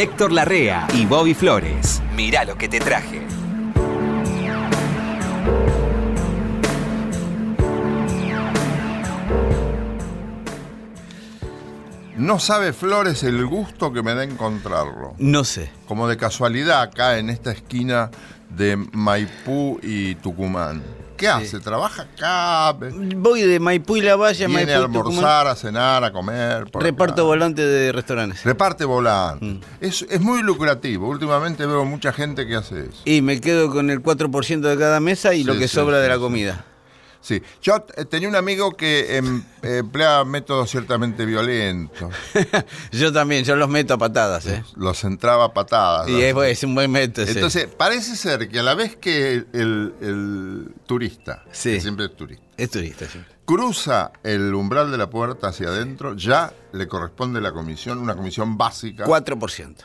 Héctor Larrea y Bobby Flores. Mirá lo que te traje. No sabe Flores el gusto que me da encontrarlo. No sé. Como de casualidad acá en esta esquina de Maipú y Tucumán. ¿Qué hace? ¿Trabaja acá? Voy de Maipú y La Valle a Viene Maipú a y Tucumán. almorzar, a cenar, a comer. Reparto acá. volante de restaurantes. Reparte volante. Mm. Es, es muy lucrativo. Últimamente veo mucha gente que hace eso. Y me quedo con el 4% de cada mesa y lo que sí, sobra de la comida. Sí. Yo eh, tenía un amigo que em- emplea métodos ciertamente violentos. yo también, yo los meto a patadas, ¿eh? Los entraba a patadas. Y es, es un buen método. sí. Entonces, parece ser que a la vez que el, el- el turista, Sí. que siempre es turista, Es turista, sí. cruza el umbral de la puerta hacia adentro, ya le corresponde la comisión, una comisión básica. 4%.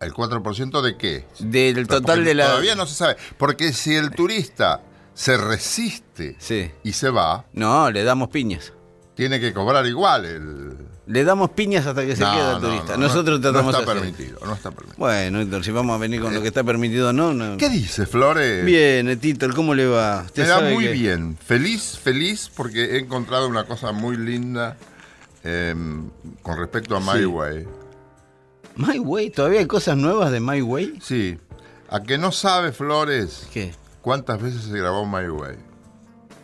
¿El 4% de qué? Del total porque de la. Todavía no se sabe. Porque si el turista se resiste Sí. y se va, No, le damos piñas. tiene que cobrar igual el. Le damos piñas hasta que se No, queda el no, turista. no, Nosotros no, tratamos No está así. permitido, no está permitido. Bueno, Héctor, si vamos a venir con lo que está permitido o no, no. ¿Qué dice, Flores? Bien, Tito, ¿cómo le va? Usted Me da muy que- bien. Feliz, feliz porque he encontrado una cosa muy linda em, con respecto a My Sí. Way. My Way, ¿todavía hay cosas nuevas de My Way? Sí. A que no sabe, Flores, ¿Qué? Cuántas veces se grabó My Way.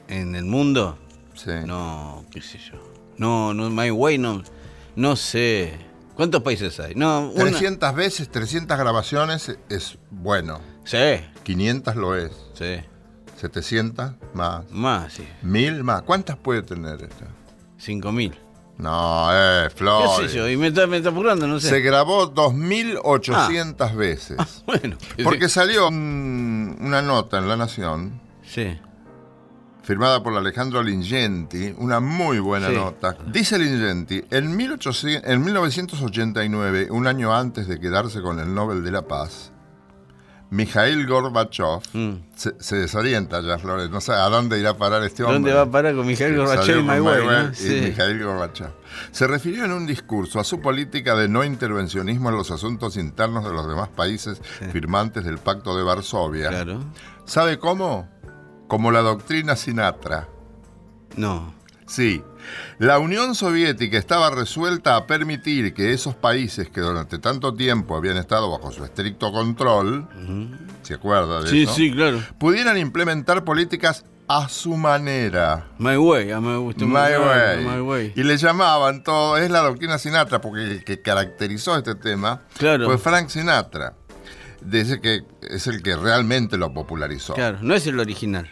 ¿En el mundo? Sí. No, qué sé yo. No, no, My Way no. No sé. ¿Cuántos países hay? No, una- 300 veces, 300 grabaciones es bueno. Sí, 500 lo es. sí. 700 más. Más, sí. 1000 más. ¿Cuántas puede tener esta? Cinco mil. No, eh, ¿Qué Flores. sé yo? Y me está, me está apurando, no sé. Se grabó 2800 veces. Bueno. Porque salió un- una nota en La Nación, Sí. firmada por Alejandro Lingenti, una muy buena Sí. nota. Dice Lingenti, en, 1800 en 1989, un año antes de quedarse con el Nobel de la Paz, Mikhail Gorbachev Mm. se, se desorienta ya, Flores, no sé a dónde irá a parar este hombre. ¿Dónde va a parar con Mikhail Que Gorbachev y? Manuel ¿no? Sí. Mikhail Gorbachev. Se refirió en un discurso a su política de no intervencionismo en los asuntos internos de los demás países firmantes del Pacto de Varsovia. Claro. ¿Sabe cómo? Como la doctrina Sinatra. No. Sí, la Unión Soviética estaba resuelta a permitir que esos países que durante tanto tiempo habían estado bajo su estricto control, ¿se acuerda de Sí, eso? sí, claro. Pudieran implementar políticas a su manera. My Way, a me gusta My My way. My Way. Y le llamaban todo, es la doctrina Sinatra, porque el que caracterizó este tema Claro. fue Frank Sinatra. Dice que es el que realmente lo popularizó. Claro, no es el original.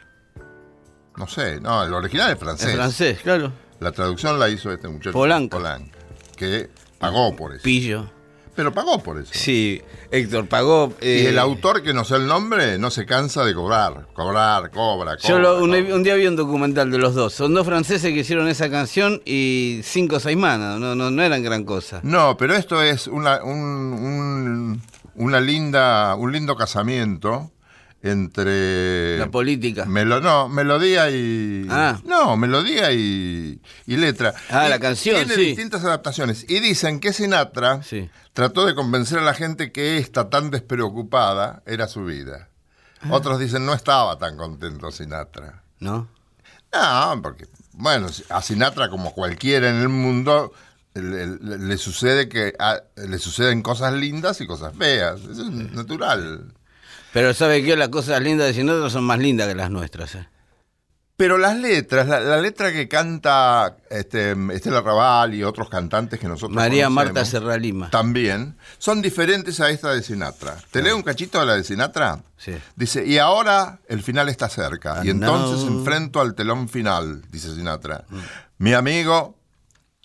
No sé, no, el original es francés. Es francés, claro. La traducción la hizo este muchacho. Polanco. que pagó por eso. Pillo. Pero pagó por eso. Sí, Héctor pagó. Y eh, el autor que no sé el nombre no se cansa de cobrar. Cobrar, cobra, cobra. Yo lo- un, día vi un documental de los dos. Son dos franceses que hicieron esa canción y cinco o seis manas. No, no, no eran gran cosa. No, pero esto es una, un, un- una linda, un lindo casamiento entre La política. Melo- no, melodía y Ah. no, melodía y, y letra. Ah, Y la canción, tiene sí. distintas adaptaciones y dicen que Sinatra Sí. trató de convencer a la gente que esta tan despreocupada era su vida. Ah. Otros dicen no estaba tan contento Sinatra. ¿No? No, porque, bueno, a Sinatra como cualquiera en el mundo le, le- le sucede que a- le suceden cosas lindas y cosas feas. Eso es natural. Pero ¿sabe qué? Las cosas lindas de Sinatra son más lindas que las nuestras. ¿eh? Pero las letras, la, la letra que canta este, Estela Raval y otros cantantes que nosotros María Marta Serra Lima. también son diferentes a esta de Sinatra. ¿Te leo un cachito de la de Sinatra? Sí. Dice, y ahora el final está cerca. Y And entonces enfrento al telón final, dice Sinatra. Mi amigo,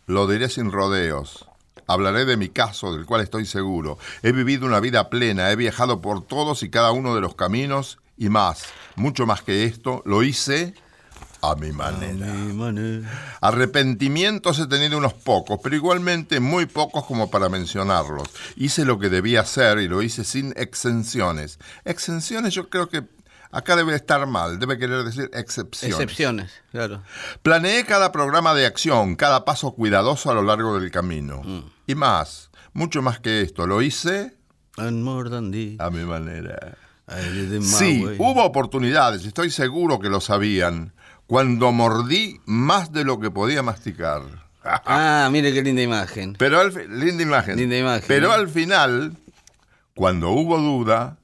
lo diré sin rodeos. Hablaré de mi caso, del cual estoy seguro. He vivido una vida plena, he viajado por todos y cada uno de los caminos y más, mucho más que esto, lo hice a mi manera. Mi manera. Arrepentimientos he tenido unos pocos, pero igualmente muy pocos como para mencionarlos. Hice lo que debía hacer y lo hice sin exenciones. Exenciones yo creo que acá debe estar mal, debe querer decir excepciones. Excepciones, claro. Planeé cada programa de acción, cada paso cuidadoso a lo largo del camino. Mm. Y más, mucho más que esto, lo hice And more than this, A mi manera. Sí, way. hubo oportunidades, estoy seguro que lo sabían, cuando mordí más de lo que podía masticar. Ah, mire qué linda imagen. Pero al linda imagen. Linda imagen. Pero al final, cuando hubo duda,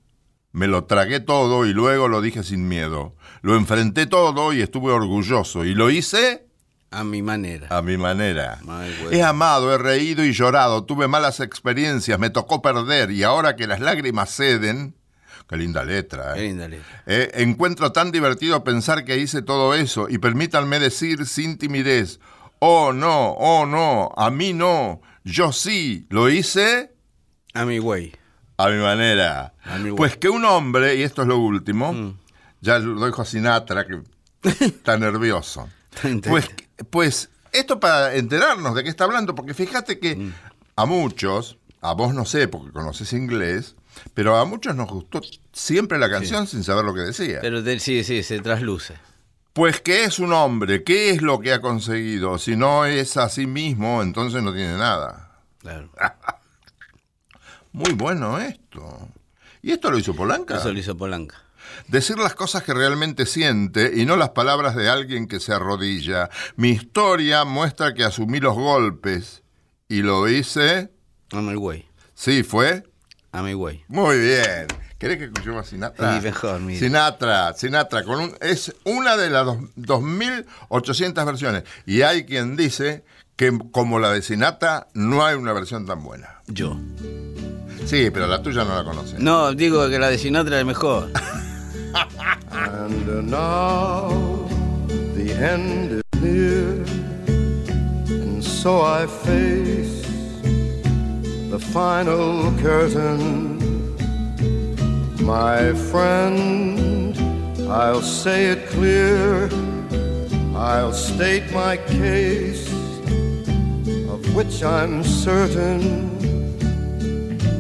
me lo tragué todo y luego lo dije sin miedo. Lo enfrenté todo y estuve orgulloso. Y lo hice A mi manera. a mi manera. He amado, he reído y llorado, tuve malas experiencias, me tocó perder y ahora que las lágrimas ceden, qué linda letra, Qué ¿eh? linda letra. Eh, encuentro tan divertido pensar que hice todo eso y permítanme decir sin timidez, oh no, oh no, a mí no, yo sí, lo hice A mi güey. A mi manera. A mi pues que un hombre, y esto es lo último, Mm. ya lo dejo a Sinatra que está nervioso. Pues, pues esto para enterarnos de qué está hablando, porque fíjate que Mm. a muchos, a vos no sé porque conoces inglés, pero a muchos nos gustó siempre la canción sin saber lo que decía. Pero de- sí, sí, se trasluce. Pues que es un hombre, ¿qué es lo que ha conseguido? Si no es a sí mismo, entonces no tiene nada. Claro. Muy bueno esto. ¿Y esto lo hizo Polanca? Eso lo hizo Polanca. Decir las cosas que realmente siente y no las palabras de alguien que se arrodilla. Mi historia muestra que asumí los golpes y lo hice. A mi güey. Sí, fue. A mi güey. Muy bien. ¿Querés que escuchemos a Sinatra? Sí, mejor, mire. Sinatra, Sinatra, con un, es una de las dos- 2.800 versiones. Y hay quien dice que como la de Sinatra no hay una versión tan buena. Yo. Sí, pero la tuya no la conocen. No, digo que la de Sinatra es mejor. And now the end is near, and so I face the final curtain. My friend, I'll say it clear, I'll state my case, of which I'm certain.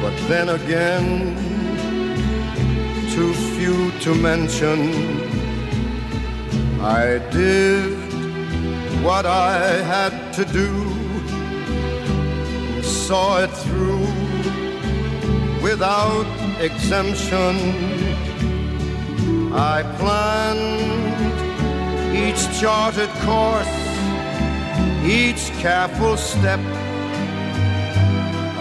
but then again, too few to mention. I did what I had to do, saw it through without exemption. I planned each charted course, each careful step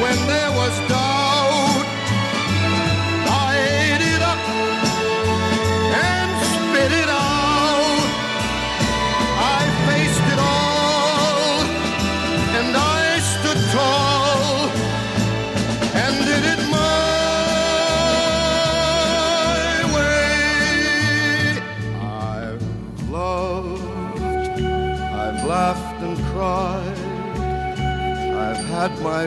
when there was doubt, I ate it up and spit it out. I faced it all, and I stood tall and did it my way. I've loved, I've laughed and cried, I've had my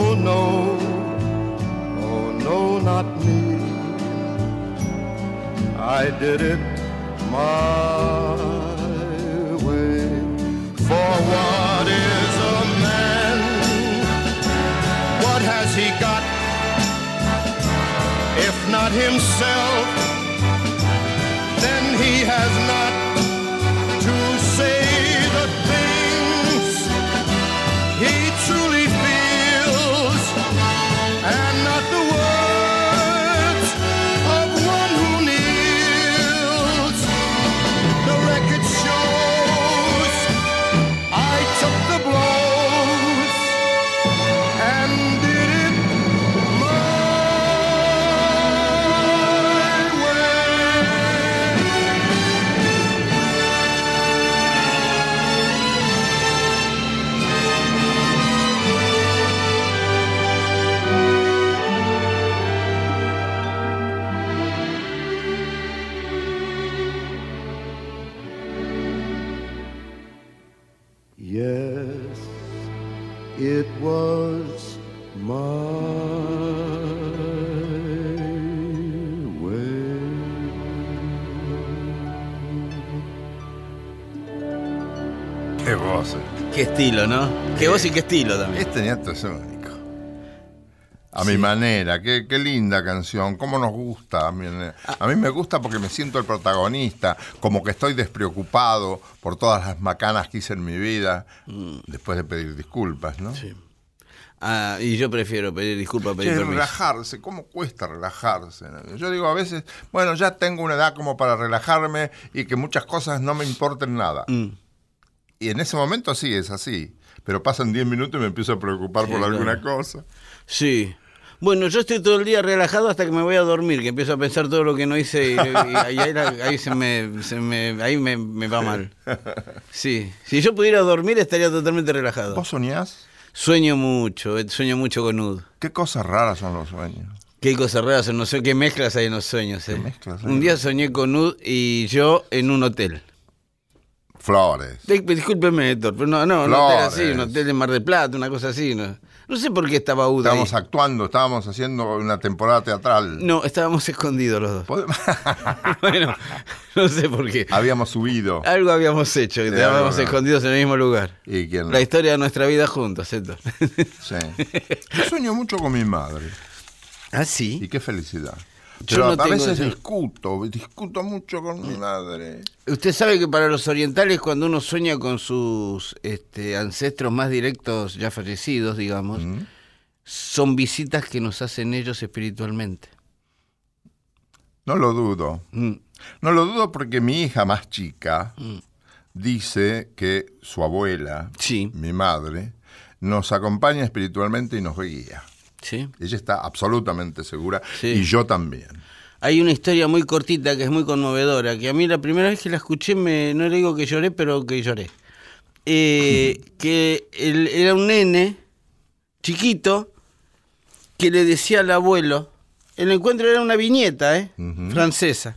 Oh no, oh no, not me. I did it my way. For what is a man? What has he got? If not himself, then he has estilo, ¿no? Qué voz y qué estilo también. Este nieto es único. A mi manera, qué, qué linda canción, cómo nos gusta. A mí, a mí me gusta porque me siento el protagonista, como que estoy despreocupado por todas las macanas que hice en mi vida, después de pedir disculpas, ¿no? Sí. Ah, y yo prefiero pedir disculpas, pedir relajarse, ¿cómo cuesta relajarse? Yo digo a veces, bueno, ya tengo una edad como para relajarme y que muchas cosas no me importen nada. Mm. Y en ese momento sí es así, pero pasan 10 minutos y me empiezo a preocupar Sí, por alguna cosa. Sí. Bueno, yo estoy todo el día relajado hasta que me voy a dormir, que empiezo a pensar todo lo que no hice y, y ahí, ahí se me, se me- ahí me, me va mal. Sí. Si yo pudiera dormir estaría totalmente relajado. ¿Vos soñás? Sueño mucho, eh, sueño mucho con Ud. ¿Qué cosas raras son los sueños? Qué cosas raras, no sé qué mezclas hay en los sueños. eh. ¿Qué mezclas? Un día soñé con Ud y yo en un hotel. Flores. Di- Discúlpeme, Héctor, pero no, no, un hotel así, Flores. un hotel de Mar del Plata, una cosa así. No, no sé por qué estaba Ud ahí. Estábamos actuando, estábamos haciendo una temporada teatral. No, estábamos escondidos los dos. Bueno, no sé por qué. Habíamos subido. Algo habíamos hecho, que estábamos escondidos en el mismo lugar. ¿Y quién? La historia de nuestra vida juntos, Héctor. Sí. Yo sueño mucho con mi madre. ¿Ah, sí? Y qué felicidad. Yo no a tengo veces ese- discuto, discuto mucho con mi madre. Usted sabe que para los orientales, cuando uno sueña con sus este, ancestros más directos, ya fallecidos, digamos, son visitas que nos hacen ellos espiritualmente. No lo dudo. Mm. No lo dudo porque mi hija más chica dice que su abuela, Sí. mi madre, nos acompaña espiritualmente y nos guía. ¿Sí? Ella está absolutamente segura Sí. y yo también. Hay una historia muy cortita que es muy conmovedora, que a mí la primera vez que la escuché, me, no le digo que lloré, pero que lloré. Eh, que él era un nene chiquito que le decía al abuelo, el encuentro era una viñeta, ¿eh? francesa,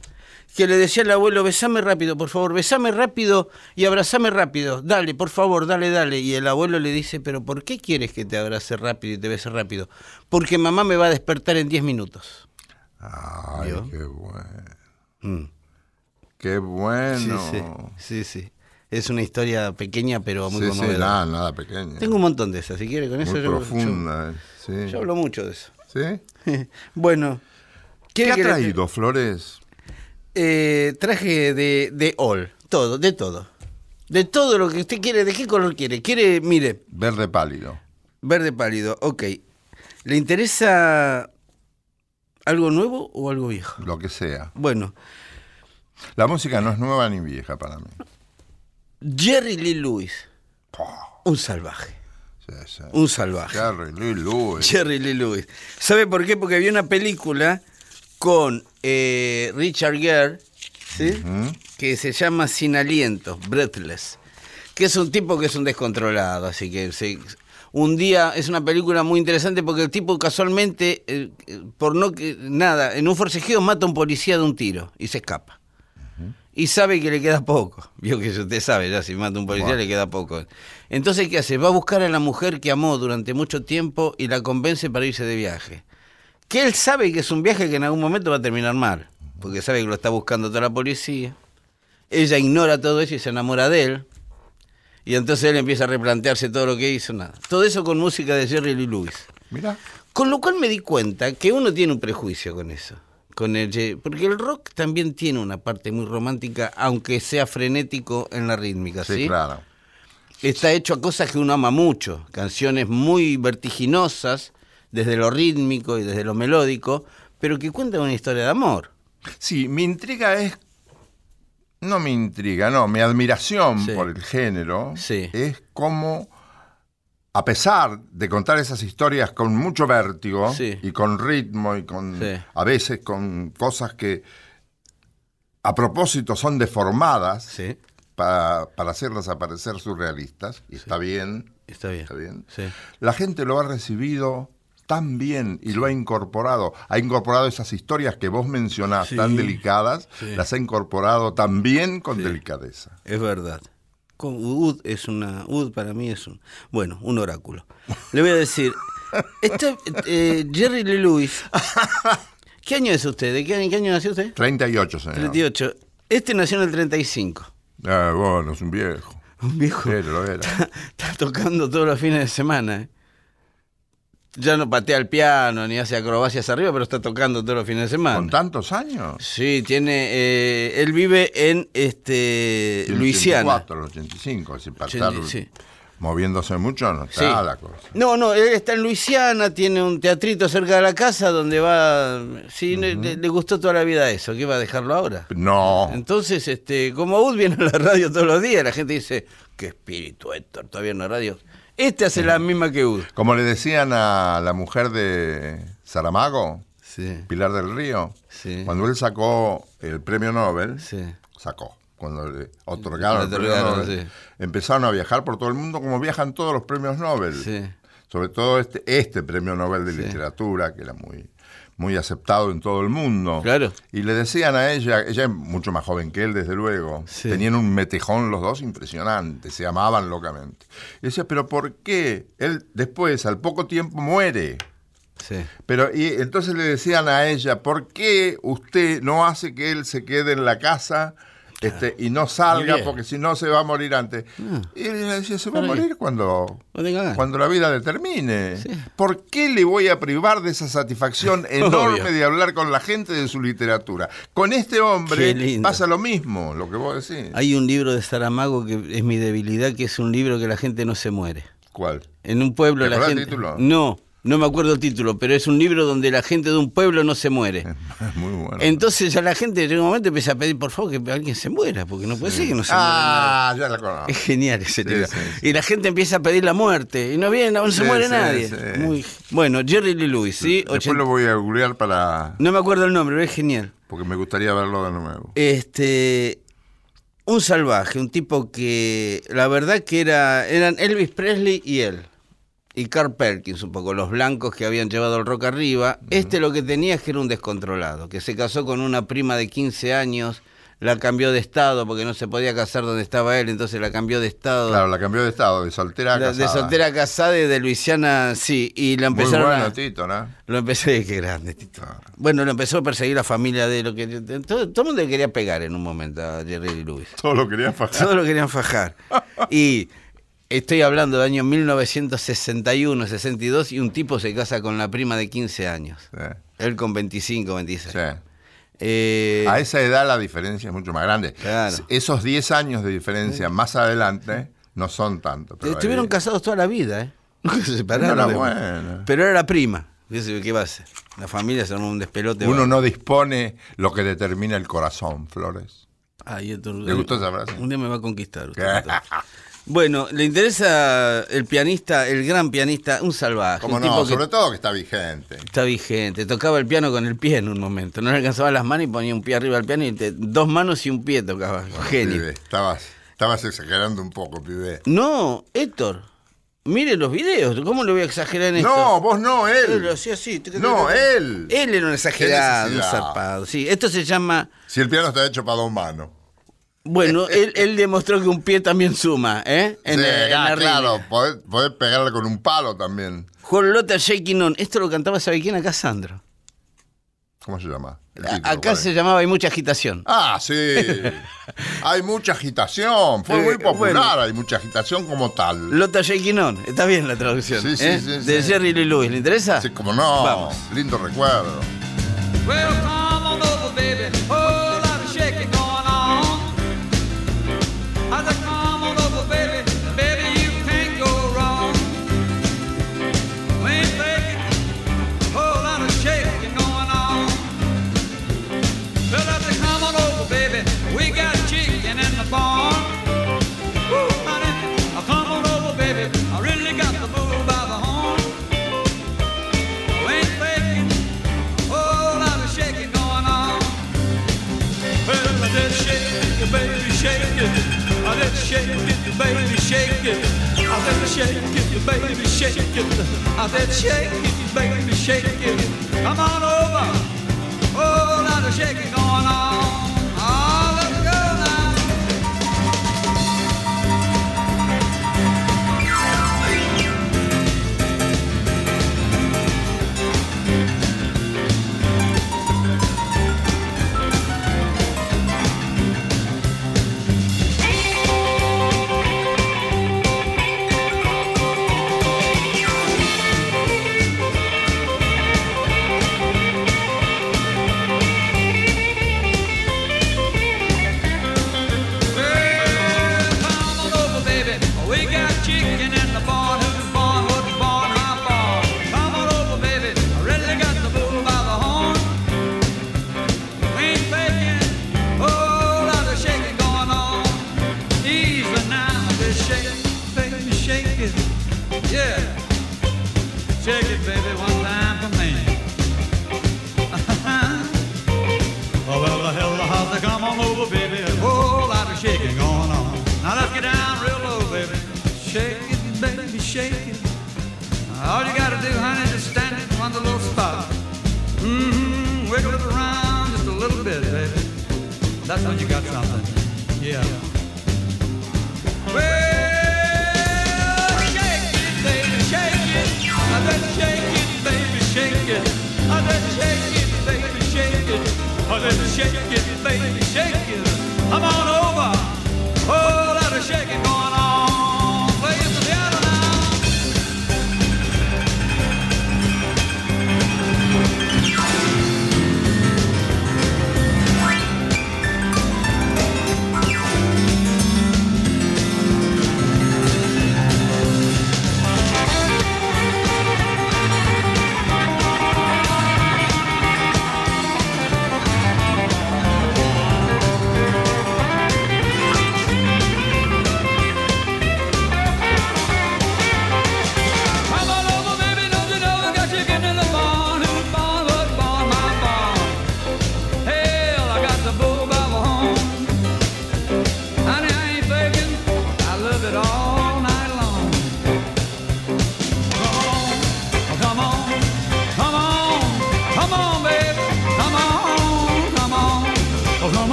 que le decía al abuelo, besame rápido, por favor, besame rápido y abrazame rápido, dale, por favor, dale, dale. Y el abuelo le dice, pero ¿por qué quieres que te abrace rápido y te bese rápido? Porque mamá me va a despertar en 10 minutos. Ay, ¿Vio? qué bueno. Mm. Qué Sí, bueno. sí, sí, sí. Es una historia pequeña pero muy Sí, sí, conmovedora. nada, nada pequeño. Tengo un montón de esas, si quiere, con eso yo, sí. yo hablo mucho de eso. ¿Sí? bueno, ¿Qué ¿quiere ha que traído, Flores? Eh, traje de, de all, todo, de todo. De todo lo que usted quiere, ¿de qué color quiere? Quiere, mire, Verde pálido. verde pálido, ok. ¿Le interesa algo nuevo o algo viejo? Lo que sea. Bueno, La música no es nueva ni vieja para mí. Jerry Lee Lewis, Oh, un salvaje, sí, sí. un salvaje. Jerry Lee Lewis. Jerry Lee Lewis. ¿Sabe por qué? Porque vi una película con eh, Richard Gere, ¿sí? Que se llama Sin Aliento, Breathless, que es un tipo que es un descontrolado, así que se- un día es una película muy interesante porque el tipo casualmente, eh, eh, por no que nada, en un forcejeo mata a un policía de un tiro y se escapa. Y sabe que le queda poco. Vio que usted sabe, ya si mata a un policía le queda poco. Entonces, ¿qué hace? Va a buscar a la mujer que amó durante mucho tiempo y la convence para irse de viaje. Que él sabe que es un viaje que en algún momento va a terminar mal, porque sabe que lo está buscando toda la policía. Ella ignora todo eso y se enamora de él. Y entonces él empieza a replantearse todo lo que hizo, nada. Todo eso con música de Jerry Lee Lewis. Mira. Con lo cual me di cuenta que uno tiene un prejuicio con eso. Con el, porque el rock también tiene una parte muy romántica, aunque sea frenético en la rítmica, ¿sí? Sí, claro. Está hecho a cosas que uno ama mucho, canciones muy vertiginosas, desde lo rítmico y desde lo melódico, pero que cuentan una historia de amor. Sí, mi intriga es. No mi intriga, no, mi admiración Sí. por el género Sí. es como, a pesar de contar esas historias con mucho vértigo Sí. y con ritmo y con. A veces con cosas que a propósito son deformadas Sí, para, para hacerlas aparecer surrealistas, y está bien, está bien. está bien. La gente lo ha recibido tan bien y lo ha incorporado. Ha incorporado esas historias que vos mencionás Sí. tan delicadas, Sí. las ha incorporado también con delicadeza. Es verdad. Con Ud es una. Ud para mí es un. Bueno, un oráculo. Le voy a decir. Este, eh, Jerry Lee Lewis. ¿Qué año es usted? ¿De qué año, qué año nació usted? 38, señor. 38. Este nació en el 35. Ah, bueno, es un viejo. Un viejo. Sí, lo era. Está, está tocando todos los fines de semana. ¿eh? Ya no patea el piano ni hace acrobacias arriba, pero está tocando todos los fines de semana. ¿Con tantos años? Sí, tiene. eh, él vive en este Tiene Luisiana. 84, 85, si para Ochenta- estar sí. moviéndose mucho no Sí. está la cosa. No, no, él está en Luisiana, tiene un teatrito cerca de la casa donde va. Sí, le- le, le gustó toda la vida eso, ¿qué va a dejarlo ahora? No, Entonces, este, como Ud viene a la radio todos los días, la gente dice, qué espíritu Héctor, todavía en la radio. Este hace la misma que Ud. como le decían a la mujer de Saramago, Sí, Pilar del Río, Sí. cuando él sacó el premio Nobel, sí. sacó. Cuando le otorgaron el premio Nobel, sí. empezaron a viajar por todo el mundo como viajan todos los premios Nobel. Sí. Sobre todo este, este premio Nobel de literatura, que era muy, muy aceptado en todo el mundo. Claro. Y le decían a ella, ella es mucho más joven que él, desde luego, Sí. tenían un metejón los dos impresionante, se amaban locamente. Y decía, pero ¿por qué? Él después, al poco tiempo, muere. Sí. Pero y entonces le decían a ella, ¿por qué usted no hace que él se quede en la casa este, y no salga porque si no se va a morir antes? Y ella le decía, se va a morir cuando, cuando la vida determine. ¿Por qué le voy a privar de esa satisfacción enorme Obvio. de hablar con la gente de su literatura? Con este hombre pasa lo mismo, lo que vos decís. Hay un libro de Saramago que es mi debilidad, que es un libro que la gente no se muere. ¿Cuál? En un pueblo ¿Te la acordás el gente... título? No, no me acuerdo el título, pero es un libro donde la gente de un pueblo no se muere. Muy bueno. Entonces ya la gente en un momento empieza a pedir, por favor, que alguien se muera, porque no puede ser que no se muera. ah, ya la conozco. Es genial ese Sí, libro. sí, sí. Y la gente empieza a pedir la muerte. Y no viene, no se Sí, muere sí, nadie. sí. Muy... Bueno, Jerry Lee Lewis, ¿sí? Después lo voy a googlear para... No me acuerdo el nombre, pero es genial. porque me gustaría verlo de nuevo. Este. Un salvaje, un tipo que. La verdad que era. Eran Elvis Presley y él. Y Carl Perkins, un poco, los blancos que habían llevado el rock arriba. Este lo que tenía es que era un descontrolado, que se casó con una prima de 15 años, la cambió de estado porque no se podía casar donde estaba él, entonces la cambió de estado. Claro, la cambió de estado, de soltera a La- de casada. soltera casada y de Luisiana, sí, y la Muy empezaron bueno, a- Tito, ¿no? lo empecé, qué grande, Tito. Ah. Bueno, lo empezó a perseguir la familia de lo que. Todo, todo el mundo le quería pegar en un momento a Jerry Lewis. Todo lo quería fajar. Todos lo querían fajar. Y estoy hablando del año 1961, 62, y un tipo se casa con la prima de 15 años. Sí, Él con 25, 26. sí. Eh, A esa edad la diferencia es mucho más grande. Claro. Esos 10 años de diferencia más adelante no son tanto. Pero estuvieron ahí- casados toda la vida, ¿eh? Nunca se separaron. Enhorabuena. Pero era la prima. ¿Qué va a hacer? La familia se armó un despelote. Uno va. no dispone lo que determina el corazón, Flores. Ay, esto- ¿Le gustó esa frase? Un día me va a conquistar. usted. bueno, le interesa el pianista, el gran pianista, un salvaje. ¿Cómo un no? tipo que Sobre todo que está vigente. Está vigente. Tocaba el piano con el pie en un momento. No le alcanzaba las manos y ponía un pie arriba del piano y te- dos manos y un pie tocaba. Genio. Pibe, estabas, estabas exagerando un poco, pibe. No, Héctor. Mire los videos. ¿Cómo le voy a exagerar en esto? No, vos no, Él él. lo hacía así. No, él. Él era un exagerado, un zarpado. Sí, esto se llama. Si el piano está hecho para dos manos. Bueno, él, él demostró que un pie también suma, ¿eh? En, Sí, en ah, la claro, podés, podés pegarle con un palo también. Juan Lota Shaking On. Esto lo cantaba, ¿sabe quién? Acá Sandro. ¿Cómo se llama? El título, Acá ¿cuál se llamaba Hay mucha agitación. Ah, sí. hay mucha agitación. Fue Eh, muy popular. bueno. Hay mucha agitación como tal. Lota Shaking On. Está bien la traducción. Sí, sí, ¿eh? sí, De sí. Jerry Lee Lewis. ¿Le interesa? Sí, como no. Vamos. Lindo recuerdo. Shake it, baby, shake it. I did shake it, baby, shake it. I did shake it, baby, shake it. Come on over. Whole lot of shaking going on.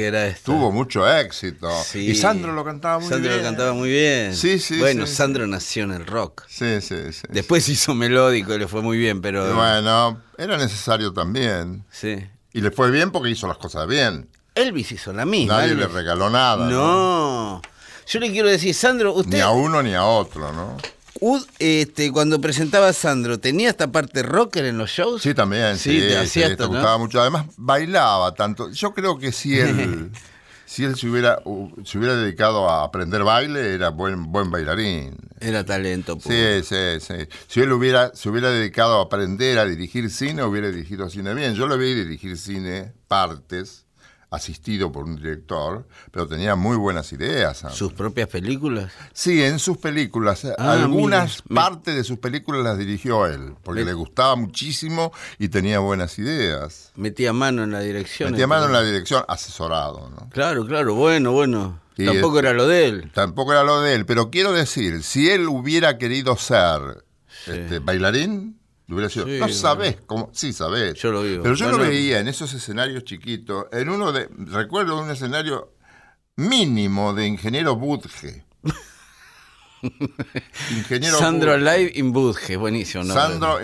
Que era esto. Tuvo mucho éxito. Sí. Y Sandro lo cantaba muy Sandro bien. lo cantaba muy bien. Sí, sí, Bueno, sí, Sandro nació en el rock. Sí, sí, sí. Después hizo melódico y le fue muy bien, pero. Bueno, era necesario también. Sí. Y le fue bien porque hizo las cosas bien. Elvis hizo la misma. Nadie Elvis. le regaló nada. ¿no? No. Yo le quiero decir, Sandro, usted. Ni a uno ni a otro, ¿no? Ud- este, cuando presentaba a Sandro, ¿tenía esta parte rocker en los shows? Sí, también. Sí, Sí, te sí, esto, te ¿no? gustaba mucho. Además, bailaba tanto. Yo creo que si él, si él se hubiera, se hubiera dedicado a aprender baile, era buen, buen bailarín. Era talento. puro. Sí, sí, sí. Si él hubiera, se hubiera dedicado a aprender a dirigir cine, hubiera dirigido cine bien. Yo lo vi dirigir cine, partes, asistido por un director, pero tenía muy buenas ideas. Sus propias películas. Sí, en sus películas. Ah, Algunas mira, partes de sus películas las dirigió él, porque Me- le gustaba muchísimo y tenía buenas ideas. Metía mano en la dirección. Metía mano en la dirección, asesorado, ¿no? Claro, claro, bueno, bueno. Sí, Tampoco es- era lo de él. Tampoco era lo de él, pero quiero decir, si él hubiera querido ser este, bailarín, hubiera sido. Sí, no sabés cómo. Sí, sabés. Yo lo vivo. Pero yo lo veía en esos escenarios chiquitos. En uno de. Recuerdo un escenario mínimo de ingeniero Budge. ingeniero Sandro Budge. Live in Budge, buenísimo. ¿no? Sandro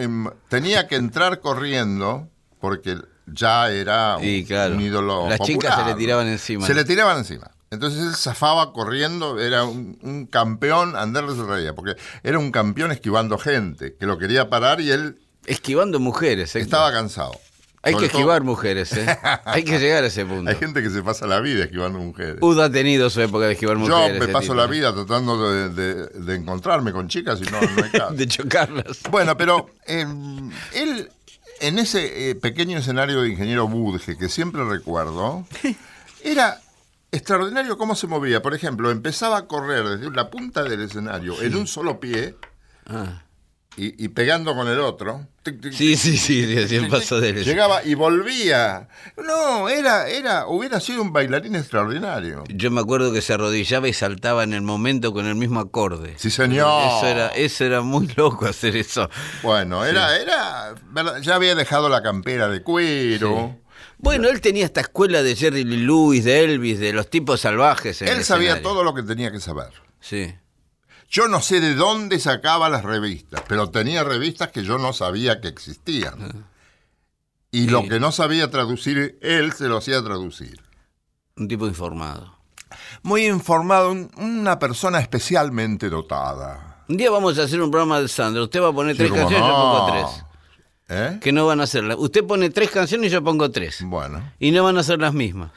tenía que entrar corriendo porque ya era un, Sí, claro. un ídolo. Las chicas se le tiraban encima. Se le tiraban encima. Entonces él zafaba corriendo, era un, un campeón, Anderle se reía, porque era un campeón esquivando gente, que lo quería parar y él Esquivando mujeres. ¿eh? estaba cansado. Hay que esquivar mujeres, ¿eh? Hay que llegar a ese punto. Hay gente que se pasa la vida esquivando mujeres. Ud ha tenido su época de esquivar Yo mujeres. me ese paso tipo, la ¿eh? vida tratando de, de- de encontrarme con chicas y no, no hay caso. De chocarlas. Bueno, pero eh, él, en ese eh, pequeño escenario de ingeniero Budge, que siempre recuerdo, era extraordinario cómo se movía. Por ejemplo, empezaba a correr desde la punta del escenario en un solo pie Ah. y, y pegando con el otro. Tic, tic, Sí, sí, sí, sí, pasó de. Llegaba y volvía. No, era, era, hubiera sido un bailarín extraordinario. Yo me acuerdo que se arrodillaba y saltaba en el momento con el mismo acorde. Sí, señor. Eso era, eso era muy loco hacer eso. Bueno, era, era, ya había dejado la campera de cuero. Bueno, él tenía esta escuela de Jerry Lee Lewis, de Elvis, de los tipos salvajes. en Él el sabía escenario. todo lo que tenía que saber. Sí. Yo no sé de dónde sacaba las revistas, pero tenía revistas que yo no sabía que existían. Y lo que no sabía traducir, él se lo hacía traducir. Un tipo informado. Muy informado, un- una persona especialmente dotada. Un día vamos a hacer un programa de Sandro. Usted va a poner tres Sí, canciones, yo no. pongo tres. ¿Eh? Que no van a ser las. Usted pone tres canciones y yo pongo tres. Bueno, Y no van a ser las mismas.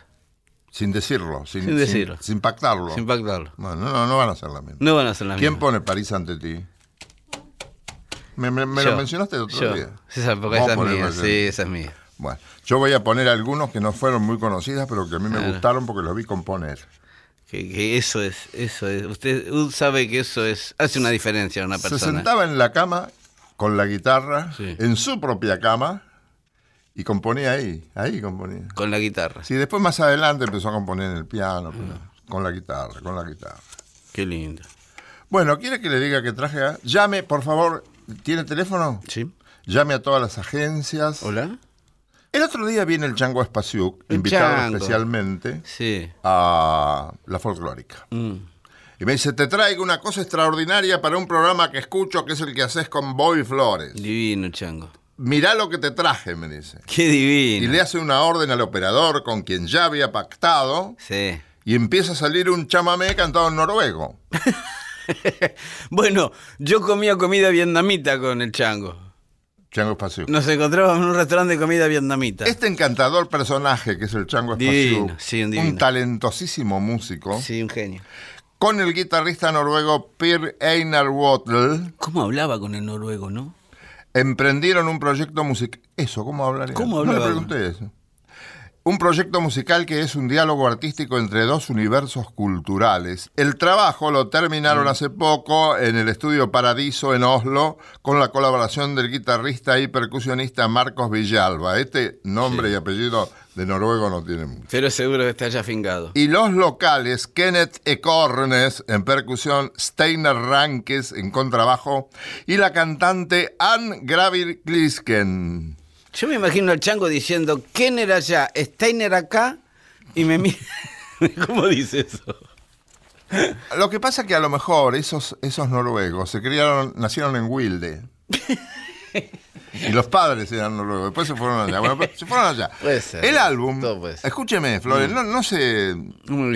sin decirlo, sin, Sin decirlo. sin, sin pactarlo. Sin pactarlo. Bueno, no, no van a ser la misma. No van a ser las ¿Quién mismas. pone París ante ti? Me, me- me lo mencionaste el otro Yo. día. Esa, porque esa es mía. Sí, esa es mía. Bueno, yo voy a poner algunos que no fueron muy conocidas, pero que a mí me Claro. gustaron porque los vi componer. Que, que eso es, eso es. Usted sabe que eso es. Hace una diferencia en una Se persona. sentaba en la cama con la guitarra, Sí. en su propia cama, y componía ahí, ahí componía. Con la guitarra. Sí, después más adelante empezó a componer en el piano, pero con la guitarra, con la guitarra. Qué lindo. Bueno, ¿quiere que le diga que traje? a- Llame, por favor, ¿tiene teléfono? ¿Sí? Llame a todas las agencias. ¿Hola? El otro día viene el Chango Espasiuk, El invitado Chango. especialmente Sí. a la folclórica. Mm. Y me dice, te traigo una cosa extraordinaria para un programa que escucho, que es el que haces con Bobby Flores. Divino, chango. Mirá lo que te traje, me dice. Qué Y divino. le hace una orden al operador con quien ya había pactado Sí. y empieza a salir un chamamé cantado en noruego. Bueno, yo comía comida vietnamita con el chango. Chango Espasiuk. Nos encontrábamos en un restaurante de comida vietnamita. Este encantador personaje que es el Chango Espasiuk, sí, un un talentosísimo músico, Sí, un genio. Con el guitarrista noruego Per Einar Wotel, ¿Cómo hablaba con el noruego, no? emprendieron un proyecto musical. Eso, ¿cómo hablaría? ¿Cómo No le hablaba? pregunté eso. Un proyecto musical que es un diálogo artístico entre dos universos culturales. El trabajo lo terminaron Mm. hace poco en el estudio Paradiso en Oslo con la colaboración del guitarrista y percusionista Marcos Villalba. Este nombre y apellido de noruego no tiene mucho. Pero seguro que está ya fingado. Y los locales, Kenneth Ekornes en percusión, Steiner Rankes en contrabajo y la cantante Ann Gravir Glisken. Yo me imagino al chango diciendo, Kenner allá, Steiner acá, y me mira. ¿Cómo dice eso? Lo que pasa que a lo mejor esos, esos noruegos se criaron, nacieron en Wilde. Y los padres eran noruegos, después se fueron allá. Bueno, pues, se fueron allá. Puede ser. El álbum, Todo puede ser. escúcheme, Flores, no, no se No me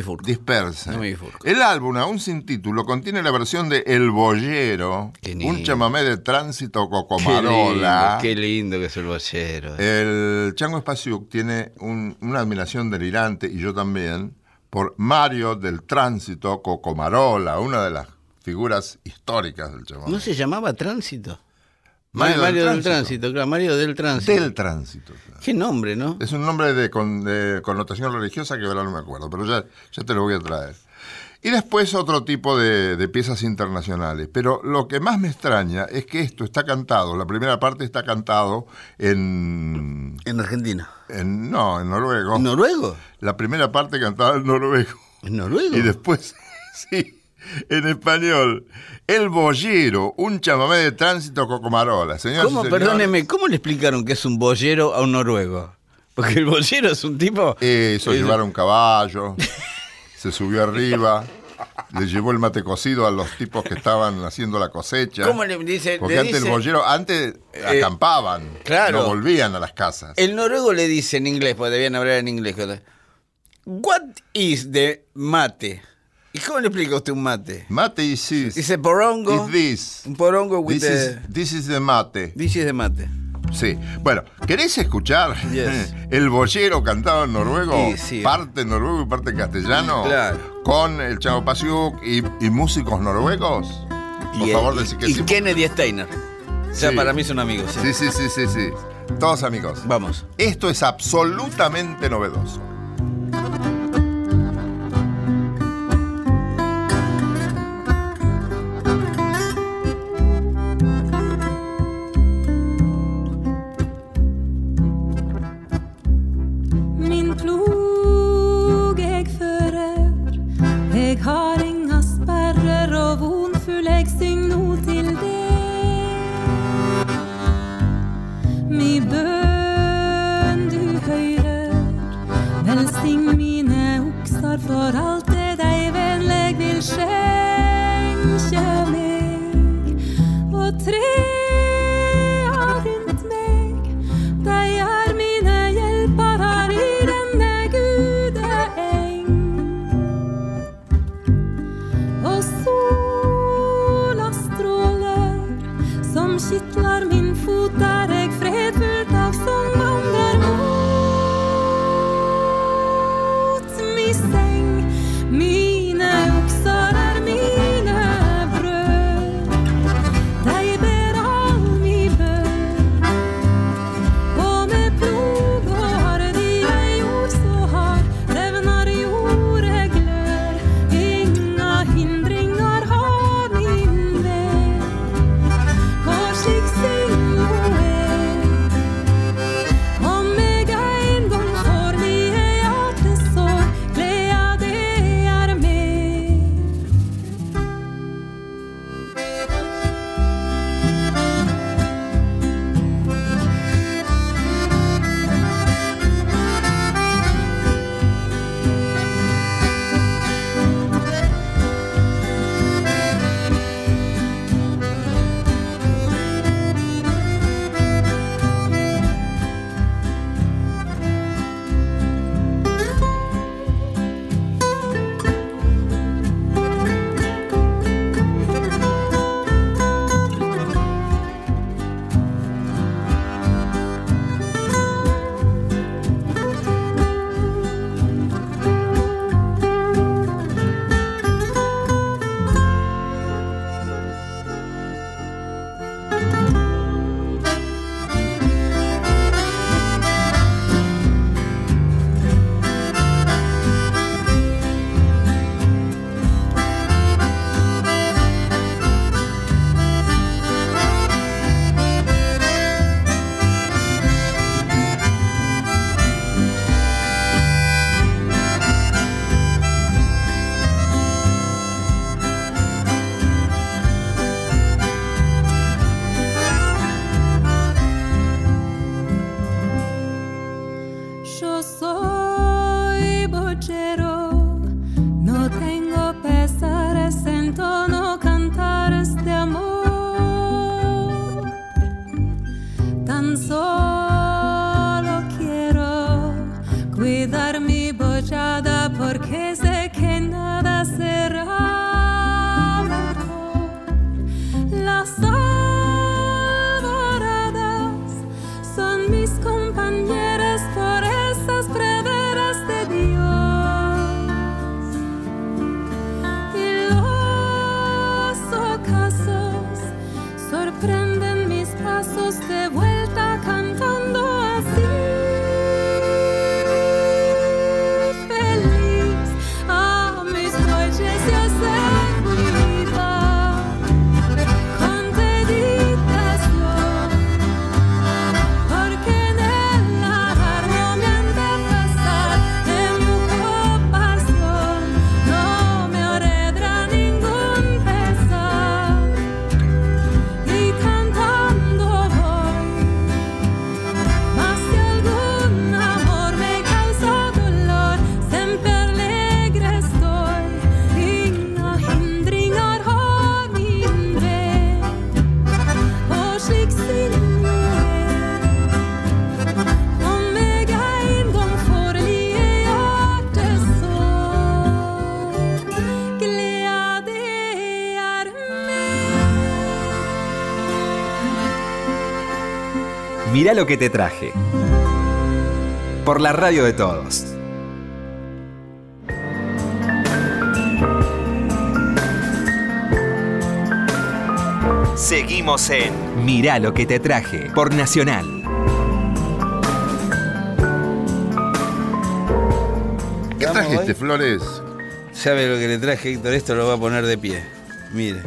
me bifurco. El álbum, aún sin título, contiene la versión de El Boyero, un chamamé de tránsito Qué lindo, cocomarola. qué lindo que es el bochero. El Chango Espasiuk tiene un- una admiración delirante, y yo también, por Mario del Tránsito Cocomarola, una de las figuras históricas del chamamé. ¿No se llamaba tránsito? Mario, Mario del del Tránsito. Tránsito, claro, Mario del Tránsito. Del tránsito. Qué nombre, ¿no? Es un nombre de, con- de connotación religiosa que ahora no me acuerdo, pero ya, ya te lo voy a traer. Y después otro tipo de, de piezas internacionales. Pero lo que más me extraña es que esto está cantado, la primera parte está cantado en... En Argentina. en- no, en noruego. ¿En noruego? La primera parte cantada en noruego. ¿En noruego? Y después, sí, en español. El boyero, un chamamé de tránsito cocomarola. Señoras y ¿Cómo, señores, perdóneme, cómo le explicaron que es un boyero a un noruego? Porque el boyero es un tipo... Eh, Hizo es- llevar un caballo, se subió arriba, le llevó el mate cocido a los tipos que estaban haciendo la cosecha. ¿Cómo le dice? Porque le antes dice- el boyero, antes acampaban, claro. no volvían a las casas. El noruego le dice en inglés, porque debían hablar en inglés. What is the mate? ¿Y cómo le explica usted un mate? Mate is this. Dice porongo. Is this. Un porongo with This the... is, this is the mate. This is the mate. Sí. Bueno, ¿querés escuchar Yes. el boyero cantado en noruego? Sí, sí. Parte en noruego y parte en castellano. Claro. Con el Chavo Pasiuk y, y músicos noruegos. Por y, favor, y- decí que y sí. Kennedy Steiner. O sea, para mí son amigos. Sí, sí, sí, sí, sí. Todos amigos. Vamos. Esto es absolutamente novedoso. Mirá lo que te traje. Por la radio de todos. Seguimos en Mirá lo que te traje por Nacional. ¿Qué trajiste, voy. Flores? ¿Sabe lo que le traje, Héctor? Esto lo va a poner de pie. Mire.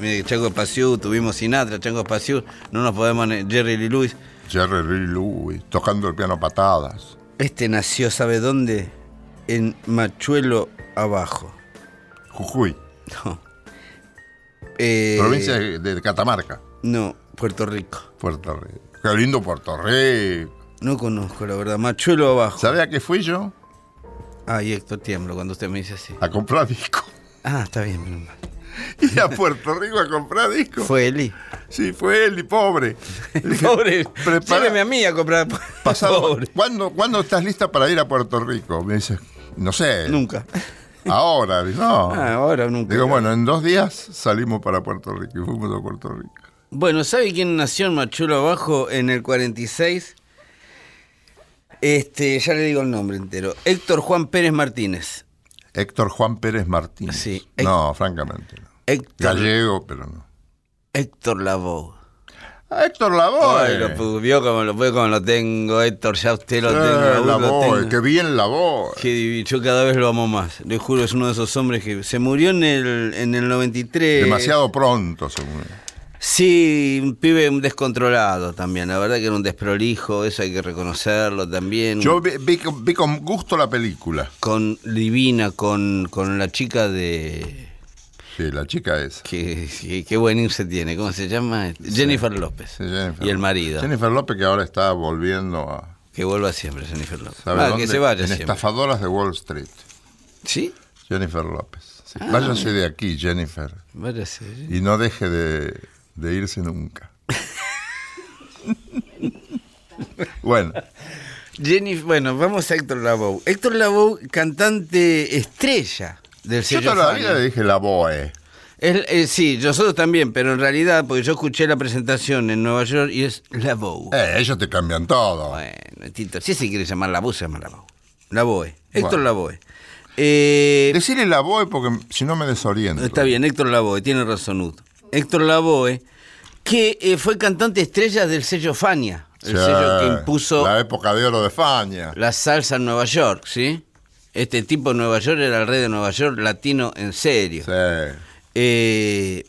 Mire, Chango Espaciú, tuvimos Sinatra, Chango Espaciú, no nos podemos... Jerry Lee Lewis. Jerry Lee Lewis, tocando el piano a patadas. Este nació, ¿sabe dónde? En Machuelo Abajo. Jujuy, No. Eh, provincia de, de Catamarca, No, Puerto Rico. Puerto Rico. Qué lindo Puerto Rico. No conozco, la verdad. Machuelo Abajo. ¿Sabía que fui yo? Ay, Héctor, tiemblo cuando usted me dice así. A comprar disco. Ah, está bien, menos mal. Y a Puerto Rico a comprar disco. Fue Eli. Sí, fue y pobre. Pobre. "Prepara- Lléveme a mí a comprar. pasado- Pobre. ¿Cuándo, ¿Cuándo estás lista para ir a Puerto Rico? Me dice, no sé. Nunca. Ahora. No. Ah, ahora nunca. Digo, bueno, en dos días salimos para Puerto Rico y fuimos a Puerto Rico. Bueno, ¿sabe quién nació en Machuelo Abajo en el 46? Este, ya le digo el nombre entero. Héctor Juan Pérez Martínez. Héctor Juan Pérez Martínez. Sí. No, francamente. Héctor, Gallego, pero no. Héctor Lavoe. Ah, Héctor Lavoe. Ay, lo vio como lo, como lo tengo, Héctor, ya usted lo Eh, tengo. Lavoe, qué bien Lavoe. Divino, yo cada vez lo amo más. Le juro, es uno de esos hombres que se murió en el, en el 93. Demasiado pronto, según. Sí, un pibe descontrolado también. La verdad que era un desprolijo, eso hay que reconocerlo también. Yo vi, vi con- vi con gusto la película. Con Divina, con, con la chica de. Sí, la chica esa. que que- Qué buen irse tiene, ¿cómo se llama? Jennifer López. Sí, Jennifer. Y el marido. Jennifer López que ahora está volviendo a... Que vuelva siempre, Jennifer López. ¿sabe Ah, dónde? que se vaya En siempre. Estafadoras de Wall Street. ¿Sí? Jennifer López. Sí. Ah. Váyase de aquí, Jennifer. Váyase. Y no deje de, de irse nunca. bueno, Jennifer, bueno, vamos a Héctor Lavoe. Héctor Lavoe, cantante estrella del yo toda la Fania. vida le dije la Boe. Es- eh, sí, nosotros también, pero en realidad, porque yo escuché la presentación en Nueva York y es Lavoe. Eh, ellos te cambian todo. Bueno, Tito, si se quiere llamar Lavoe, se llama Lavoe. Lavoe, Héctor Bueno. Lavoe. Eh, Decirle la Boe porque si no me desoriento. está bien, Héctor Lavoe, tiene razón, Ud. Héctor Lavoe, que eh, fue cantante estrella del sello Fania, el Sí, sello que impuso La época de oro de Faña. la salsa en Nueva York, ¿sí? Este tipo en Nueva York era el rey de Nueva York, latino en serio. Sí. Eh,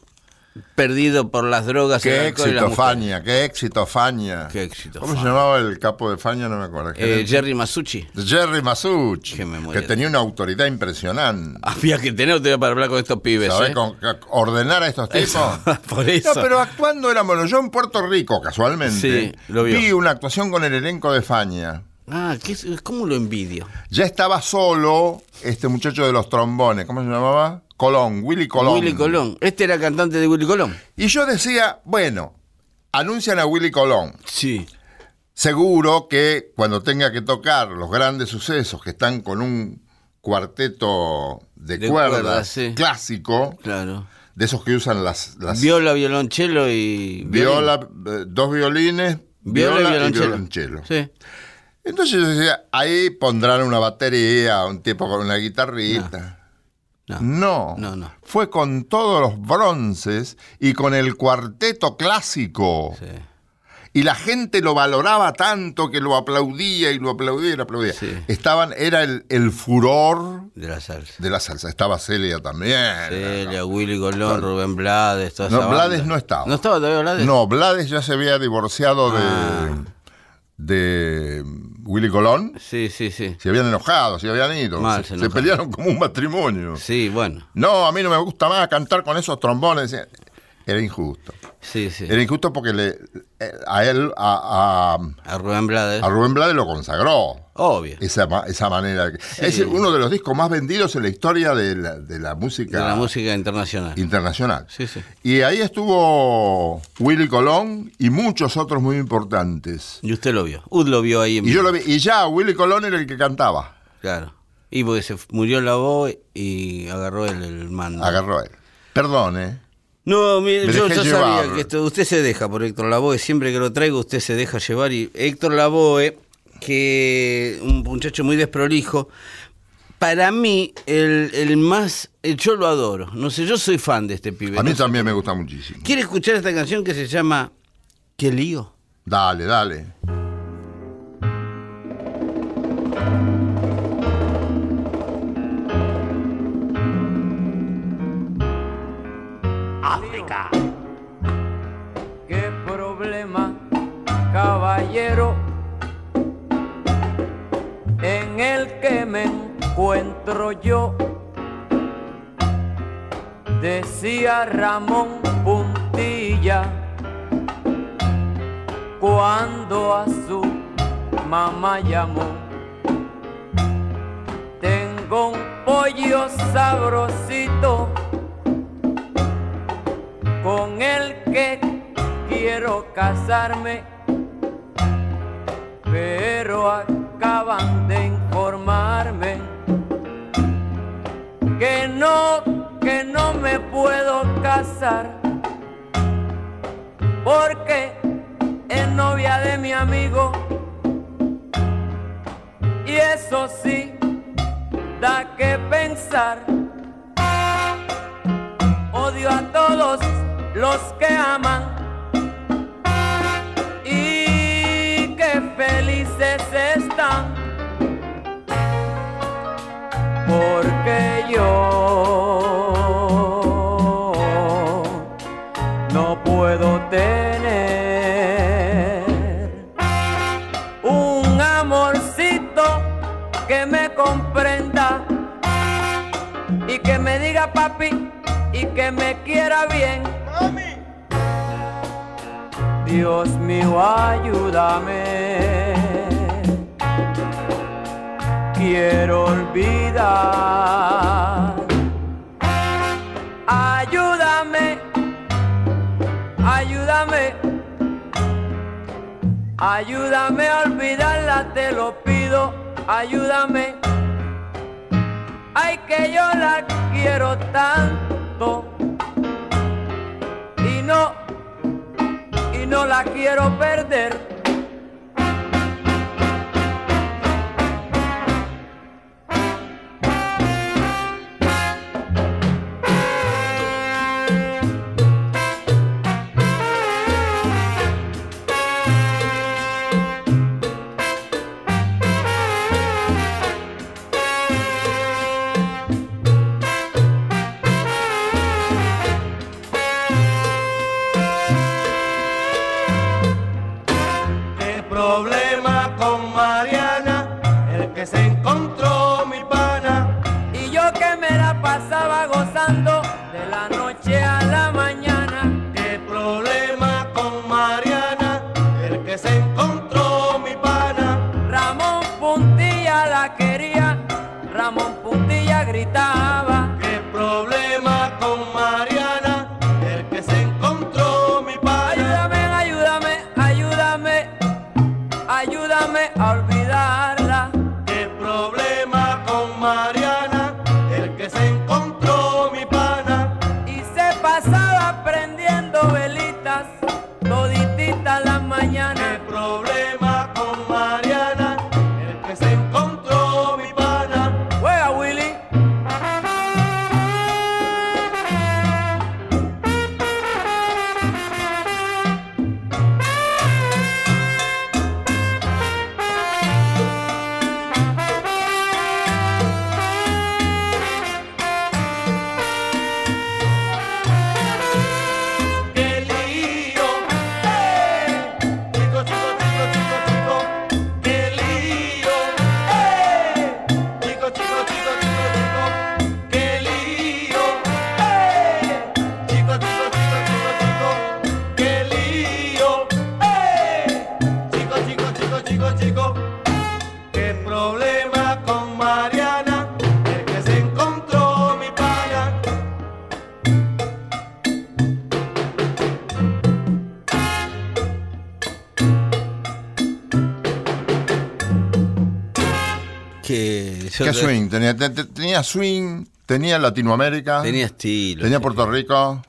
perdido por las drogas, Qué éxito. Faña, qué éxito, Faña. Qué éxito, ¿Cómo se llamaba el capo de Faña? No me acuerdo. Eh. Jerry Masucci. Jerry Masucci, que memoria. tenía una autoridad impresionante. Había que tener autoridad para hablar con estos pibes. ¿Sabés? ¿eh? Con- ordenar a estos tipos. Eso, por eso. No, pero actuando éramos yo en Puerto Rico, casualmente. Sí, lo vio. Vi una actuación con el elenco de Faña. Ah, ¿qué es- ¿cómo lo envidio? Ya estaba solo este muchacho de los trombones, ¿cómo se llamaba? Colón, Willy Colón. Willy Colón. Este era cantante de Willy Colón. Y yo decía, bueno, anuncian a Willy Colón. Sí. Seguro que cuando tenga que tocar los grandes sucesos que están con un cuarteto de, De cuerdas, sí. clásico, Claro. de esos que usan las, las Viola, violonchelo y. viola, eh, dos violines, Viola, viola, y y violonchelo. violonchelo. Sí. Entonces yo decía, ahí pondrán una batería, un tipo con una guitarrita. No. No, No, no. Fue con todos los bronces y con el cuarteto clásico. Sí. Y la gente lo valoraba tanto que lo aplaudía y lo aplaudía y lo aplaudía. Sí. Estaban, era el, el furor De la salsa. de la salsa. Estaba Celia también. Celia, Willy Colón, Rubén Blades, toda No, esa Blades banda. no estaba. ¿No estaba todavía Blades? No, Blades ya se había divorciado de, Ah. de Willy Colón. Sí, sí, sí. Se habían enojado, se habían ido. Mal, se, se pelearon como un matrimonio. Sí, bueno. No, a mí no me gusta más cantar con esos trombones. Era injusto. Sí, sí. Era injusto porque le, eh, a él, a, A Rubén Blades. a, a Rubén Blades lo consagró. Obvio. Esa, esa manera. Es uno de los discos más vendidos en la historia de la, de la música De la música internacional. internacional. Sí, sí. Y ahí estuvo Willy Colón y muchos otros muy importantes. Y usted lo vio. Ud lo vio ahí en Y yo lo vi, y ya Willy Colón era el que cantaba. Claro. Y porque se murió la voz y agarró el, el mando. Agarró él. Perdón, ¿eh? No, mire, Me yo llevar. sabía que esto, usted se deja por Héctor Lavoe, siempre que lo traigo usted se deja llevar y Héctor Lavoe, que un muchacho muy desprolijo, para mí el, el más, el- yo lo adoro, no sé, yo soy fan de este pibe. A mí ¿no? también me gusta muchísimo. ¿Quiere escuchar esta canción que se llama ¿Qué lío? Dale, dale. ¿Qué problema, caballero, en el que me encuentro yo? Decía Ramón Puntilla cuando a su mamá llamó. Tengo un pollo sabrosito con el que quiero casarme, pero acaban de informarme que no, que no me puedo casar, porque es novia de mi amigo, y eso sí da que pensar. Odio a todos los que aman. Y que felices están. Porque yo no puedo tener un amorcito que me comprenda. Y que me diga papi y que me quiera bien. Dios mío, ayúdame. Quiero olvidar. Ayúdame, ayúdame, ayúdame a olvidarla, te lo pido, ayúdame. Ay, que yo la quiero tanto y no, no la quiero perder. ¿Qué swing? Tenía, te- te- tenía swing, tenía Latinoamérica, Tenía estilo. tenía Puerto Rico.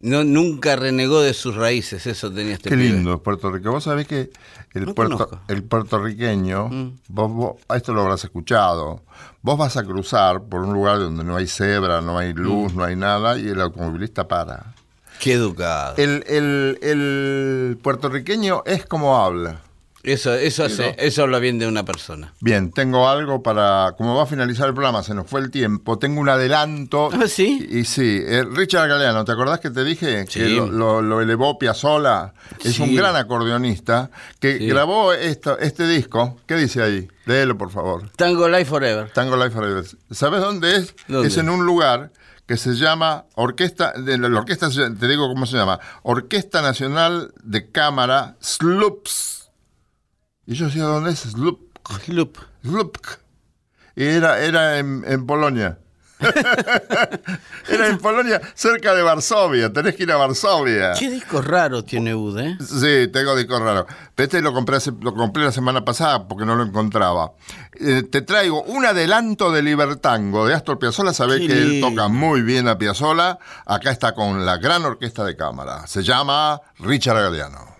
No, nunca renegó de sus raíces, eso tenía este Qué pibe. lindo, Puerto Rico. Vos sabés que el, No puerto, el puertorriqueño, Mm. vos, vos- esto lo habrás escuchado, vos vas a cruzar por un lugar donde no hay cebra, no hay luz, Mm. no hay nada, y el automovilista para. Qué educado. El, el- el puertorriqueño es como habla. Eso, eso hace, eso habla bien de una persona. Bien, tengo algo para. Como va a finalizar el programa, se nos fue el tiempo. Tengo un adelanto. Ah, ¿sí? Y, y sí, eh, Richard Galeano, ¿te acordás que te dije que Sí. lo, lo- lo elevó Piazzolla? Es Sí. un gran acordeonista que Sí. grabó esto, este disco. ¿Qué dice ahí? Léelo, por favor. Tango Life Forever. Tango Life Forever. ¿Sabes dónde es? ¿Dónde? Es en un lugar que se llama Orquesta, de la orquesta, te digo cómo se llama, Orquesta Nacional de Cámara Sloops. ¿Y yo sé dónde es? Sloop. Loop. Slupk. Y era, era en, en Polonia. era en Polonia, cerca de Varsovia. Tenés que ir a Varsovia. Qué discos raros tiene Ud, ¿eh? Sí, tengo disco raro. Pero Este lo compré, hace- lo compré la semana pasada porque no lo encontraba. Eh, te traigo un adelanto de Libertango de Astor Piazzolla. Sabés Qué que él toca muy bien a Piazzolla. Acá está con la gran orquesta de cámara. Se llama Richard Galeano.